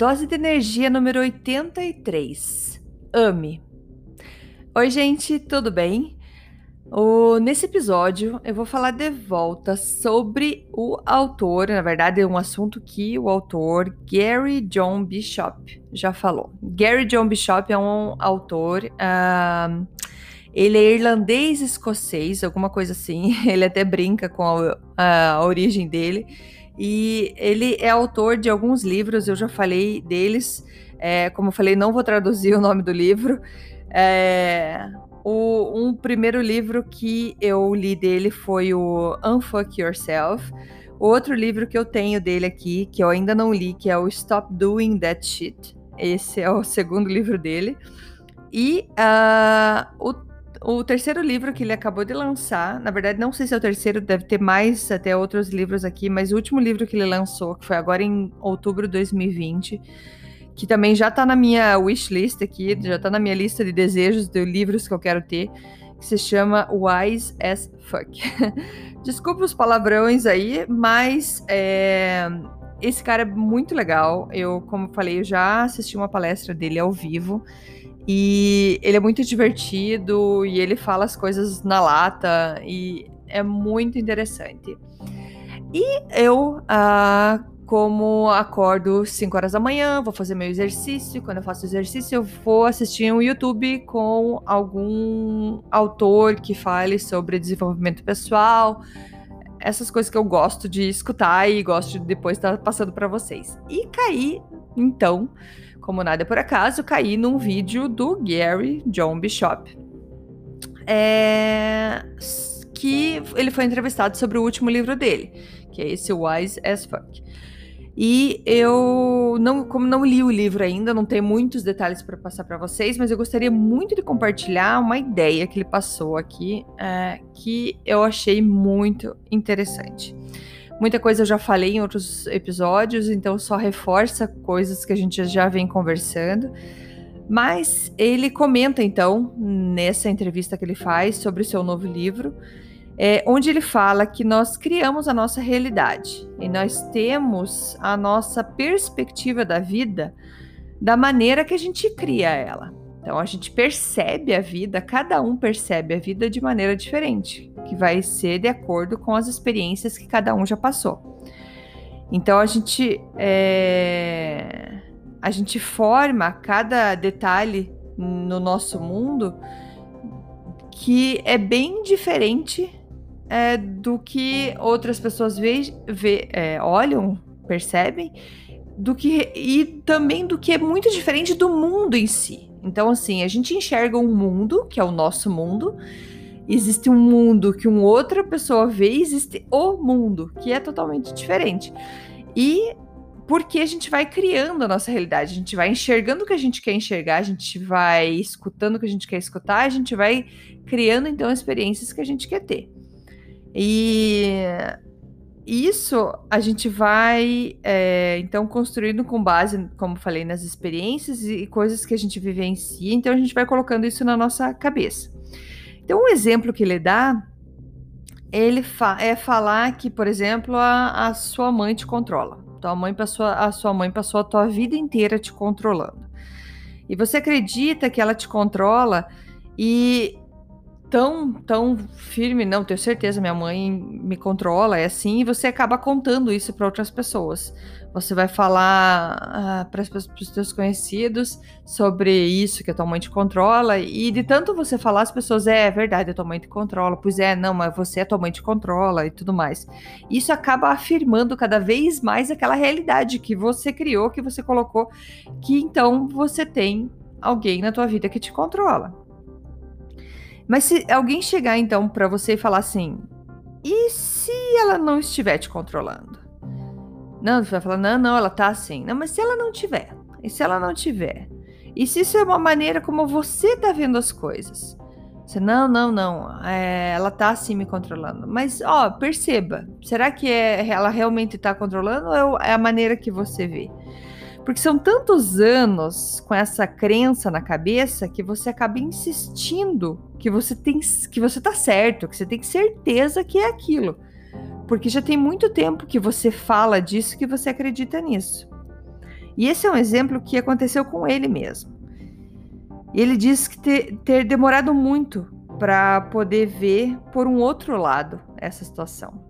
Dose de energia número 83. Ame. Oi, gente, tudo bem? O, nesse episódio, eu vou falar de volta sobre o autor, na verdade, é um assunto que o autor Gary John Bishop já falou. Gary John Bishop é um autor, uh, ele é irlandês-escocês, alguma coisa assim, ele até brinca com a, a origem dele, e ele é autor de alguns livros, eu já falei deles, é, como eu falei, não vou traduzir o nome do livro, é, o, um primeiro livro que eu li dele foi o Unfuck Yourself. Outro livro que eu tenho dele aqui, que eu ainda não li, que é o Stop Doing That Shit. Esse é o segundo livro dele. E uh, o, o terceiro livro que ele acabou de lançar, na verdade, não sei se é o terceiro, deve ter mais até outros livros aqui, mas o último livro que ele lançou, que foi agora em outubro de 2020 que também já tá na minha wishlist aqui, já tá na minha lista de desejos de livros que eu quero ter, que se chama Wise as Fuck. Desculpa os palavrões aí, mas é, esse cara é muito legal. Eu, como falei, eu já assisti uma palestra dele ao vivo. E ele é muito divertido e ele fala as coisas na lata e é muito interessante. E eu uh, como acordo 5 horas da manhã, vou fazer meu exercício. Quando eu faço exercício, eu vou assistir um YouTube com algum autor que fale sobre desenvolvimento pessoal, essas coisas que eu gosto de escutar e gosto de depois estar passando para vocês. E caí, então, como nada é por acaso, caí num vídeo do Gary John Bishop. É... Que ele foi entrevistado sobre o último livro dele, que é esse Wise as Fuck. E eu não, como não li o livro ainda, não tenho muitos detalhes para passar para vocês, mas eu gostaria muito de compartilhar uma ideia que ele passou aqui, é, que eu achei muito interessante. Muita coisa eu já falei em outros episódios, então só reforça coisas que a gente já vem conversando. Mas ele comenta então nessa entrevista que ele faz sobre o seu novo livro é, onde ele fala que nós criamos a nossa realidade e nós temos a nossa perspectiva da vida da maneira que a gente cria ela. Então a gente percebe a vida, cada um percebe a vida de maneira diferente, que vai ser de acordo com as experiências que cada um já passou. Então a gente é, a gente forma cada detalhe no nosso mundo que é bem diferente é, do que outras pessoas ve, ve, é, olham, percebem, do que e também do que é muito diferente do mundo em si. Então, assim, a gente enxerga um mundo, que é o nosso mundo, existe um mundo que uma outra pessoa vê, existe o mundo, que é totalmente diferente. E porque a gente vai criando a nossa realidade, a gente vai enxergando o que a gente quer enxergar, a gente vai escutando o que a gente quer escutar, a gente vai criando então experiências que a gente quer ter. E isso a gente vai, é, então, construindo com base, como falei, nas experiências e coisas que a gente vivencia. Então, a gente vai colocando isso na nossa cabeça. Então, um exemplo que ele dá, ele fa é falar que, por exemplo, a, a sua mãe te controla. Tua mãe passou, a sua mãe passou a tua vida inteira te controlando. E você acredita que ela te controla e tão, tão firme, não, tenho certeza, minha mãe me controla, é assim, e você acaba contando isso para outras pessoas. Você vai falar ah, para os seus conhecidos sobre isso que a tua mãe te controla, e de tanto você falar, as pessoas, é, é verdade, a tua mãe te controla, pois é, não, mas você, a tua mãe te controla e tudo mais. Isso acaba afirmando cada vez mais aquela realidade que você criou, que você colocou, que então você tem alguém na tua vida que te controla. Mas se alguém chegar então para você e falar assim: "E se ela não estiver te controlando?" Não, você vai falar: "Não, não, ela tá assim". Não, mas se ela não tiver? E se ela não tiver? E se isso é uma maneira como você tá vendo as coisas? Você, não, não, não, é, ela tá assim me controlando. Mas, ó, perceba, será que é, ela realmente tá controlando ou é a maneira que você vê? Porque são tantos anos com essa crença na cabeça que você acaba insistindo que você tem que você tá certo, que você tem certeza que é aquilo. Porque já tem muito tempo que você fala disso, que você acredita nisso. E esse é um exemplo que aconteceu com ele mesmo. Ele diz que ter, ter demorado muito para poder ver por um outro lado essa situação.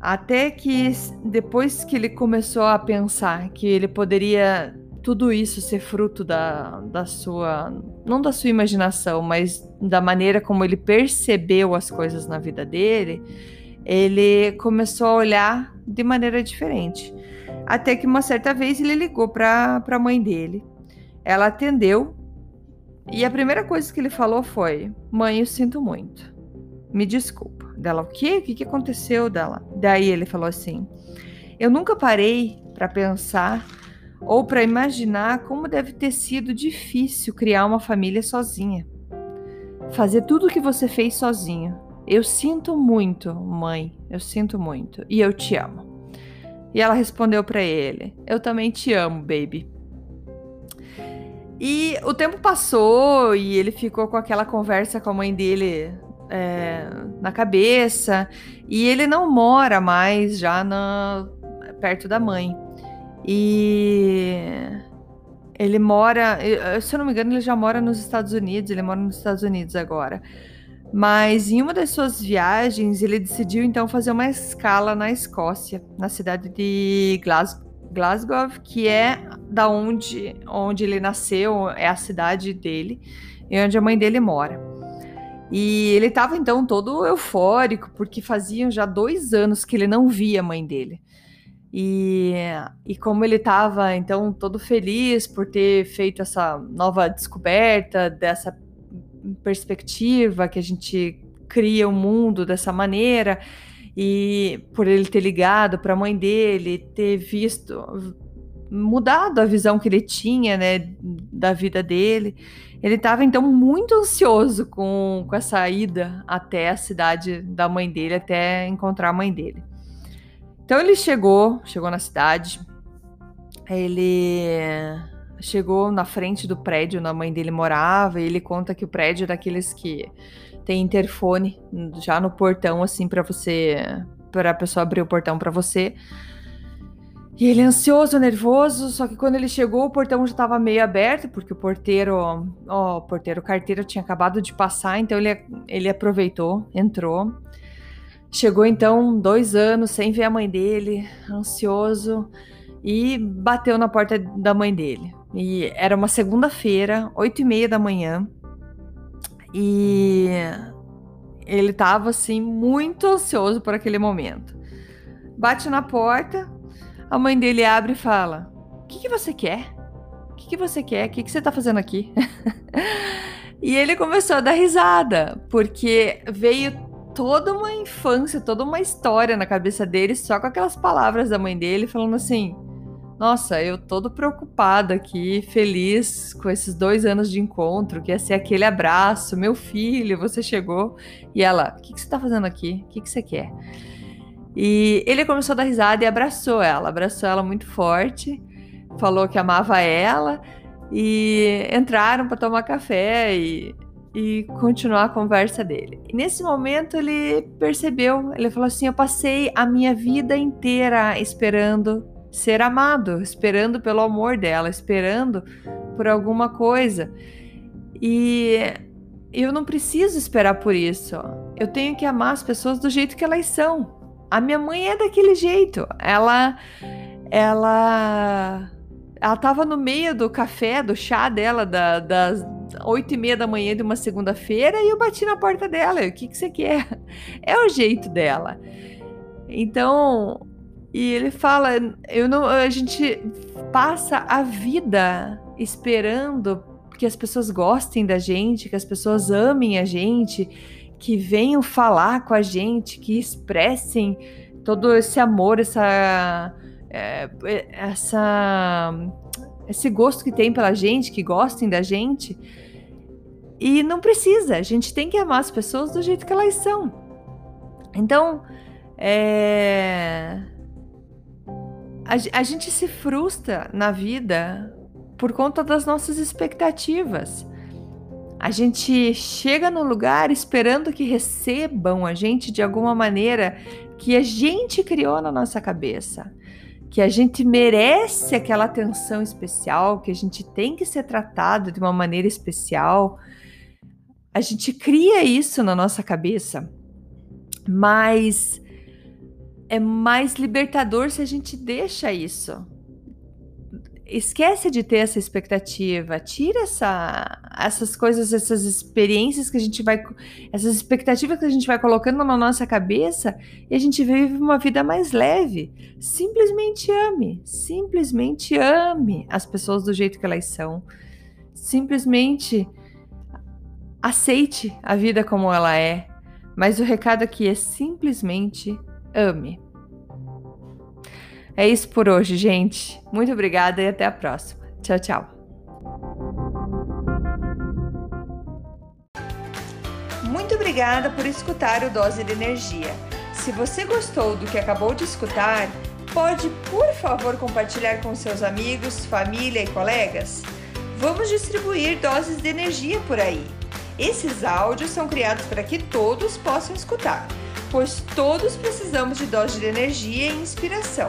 Até que depois que ele começou a pensar que ele poderia tudo isso ser fruto da, da sua, não da sua imaginação, mas da maneira como ele percebeu as coisas na vida dele, ele começou a olhar de maneira diferente. Até que uma certa vez ele ligou para a mãe dele. Ela atendeu e a primeira coisa que ele falou foi: Mãe, eu sinto muito. Me desculpa. Dela, o quê? O que aconteceu dela? Daí ele falou assim: Eu nunca parei para pensar ou para imaginar como deve ter sido difícil criar uma família sozinha. Fazer tudo o que você fez sozinho. Eu sinto muito, mãe. Eu sinto muito. E eu te amo. E ela respondeu para ele: Eu também te amo, baby. E o tempo passou e ele ficou com aquela conversa com a mãe dele é, na cabeça. E ele não mora mais já na, perto da mãe. E ele mora, se eu não me engano, ele já mora nos Estados Unidos. Ele mora nos Estados Unidos agora. Mas em uma das suas viagens, ele decidiu então fazer uma escala na Escócia, na cidade de Glasgow. Glasgow, que é da onde, onde ele nasceu, é a cidade dele e onde a mãe dele mora. E ele estava então todo eufórico, porque faziam já dois anos que ele não via a mãe dele. E, e como ele estava então todo feliz por ter feito essa nova descoberta, dessa perspectiva que a gente cria o mundo dessa maneira, e por ele ter ligado para a mãe dele, ter visto, mudado a visão que ele tinha, né, da vida dele. Ele estava então muito ansioso com, com essa ida até a cidade da mãe dele, até encontrar a mãe dele. Então ele chegou, chegou na cidade. Ele chegou na frente do prédio onde a mãe dele morava e ele conta que o prédio é daqueles que tem interfone já no portão, assim, para você. para a pessoa abrir o portão para você. E ele ansioso, nervoso, só que quando ele chegou, o portão já estava meio aberto, porque o porteiro, ó, o porteiro carteiro tinha acabado de passar, então ele, ele aproveitou, entrou. Chegou então dois anos sem ver a mãe dele, ansioso, e bateu na porta da mãe dele. E era uma segunda-feira, oito e meia da manhã. E ele tava assim muito ansioso por aquele momento. Bate na porta, a mãe dele abre e fala: O que, que você quer? O que, que você quer? O que, que você tá fazendo aqui? e ele começou a dar risada, porque veio toda uma infância, toda uma história na cabeça dele só com aquelas palavras da mãe dele, falando assim: nossa, eu todo preocupada aqui, feliz com esses dois anos de encontro, que ia ser aquele abraço, meu filho, você chegou. E ela, o que, que você tá fazendo aqui? O que, que você quer? E ele começou a dar risada e abraçou ela, abraçou ela muito forte, falou que amava ela e entraram para tomar café e, e continuar a conversa dele. E nesse momento ele percebeu, ele falou assim: Eu passei a minha vida inteira esperando ser amado, esperando pelo amor dela, esperando por alguma coisa. E eu não preciso esperar por isso. Eu tenho que amar as pessoas do jeito que elas são. A minha mãe é daquele jeito. Ela ela ela tava no meio do café, do chá dela, da, das oito e meia da manhã de uma segunda-feira, e eu bati na porta dela. O que, que você quer? É o jeito dela. Então, e ele fala, eu não, a gente passa a vida esperando que as pessoas gostem da gente, que as pessoas amem a gente, que venham falar com a gente, que expressem todo esse amor, essa, é, essa, esse gosto que tem pela gente, que gostem da gente. E não precisa, a gente tem que amar as pessoas do jeito que elas são. Então, é... a, a gente se frustra na vida por conta das nossas expectativas. A gente chega no lugar esperando que recebam a gente de alguma maneira que a gente criou na nossa cabeça, que a gente merece aquela atenção especial, que a gente tem que ser tratado de uma maneira especial. A gente cria isso na nossa cabeça, mas é mais libertador se a gente deixa isso esquece de ter essa expectativa, tira essa, essas coisas, essas experiências que a gente vai, essas expectativas que a gente vai colocando na nossa cabeça e a gente vive uma vida mais leve. Simplesmente ame, simplesmente ame as pessoas do jeito que elas são. Simplesmente aceite a vida como ela é. Mas o recado aqui é simplesmente ame. É isso por hoje, gente. Muito obrigada e até a próxima. Tchau, tchau. Muito obrigada por escutar o Dose de Energia. Se você gostou do que acabou de escutar, pode, por favor, compartilhar com seus amigos, família e colegas? Vamos distribuir doses de energia por aí. Esses áudios são criados para que todos possam escutar, pois todos precisamos de doses de energia e inspiração.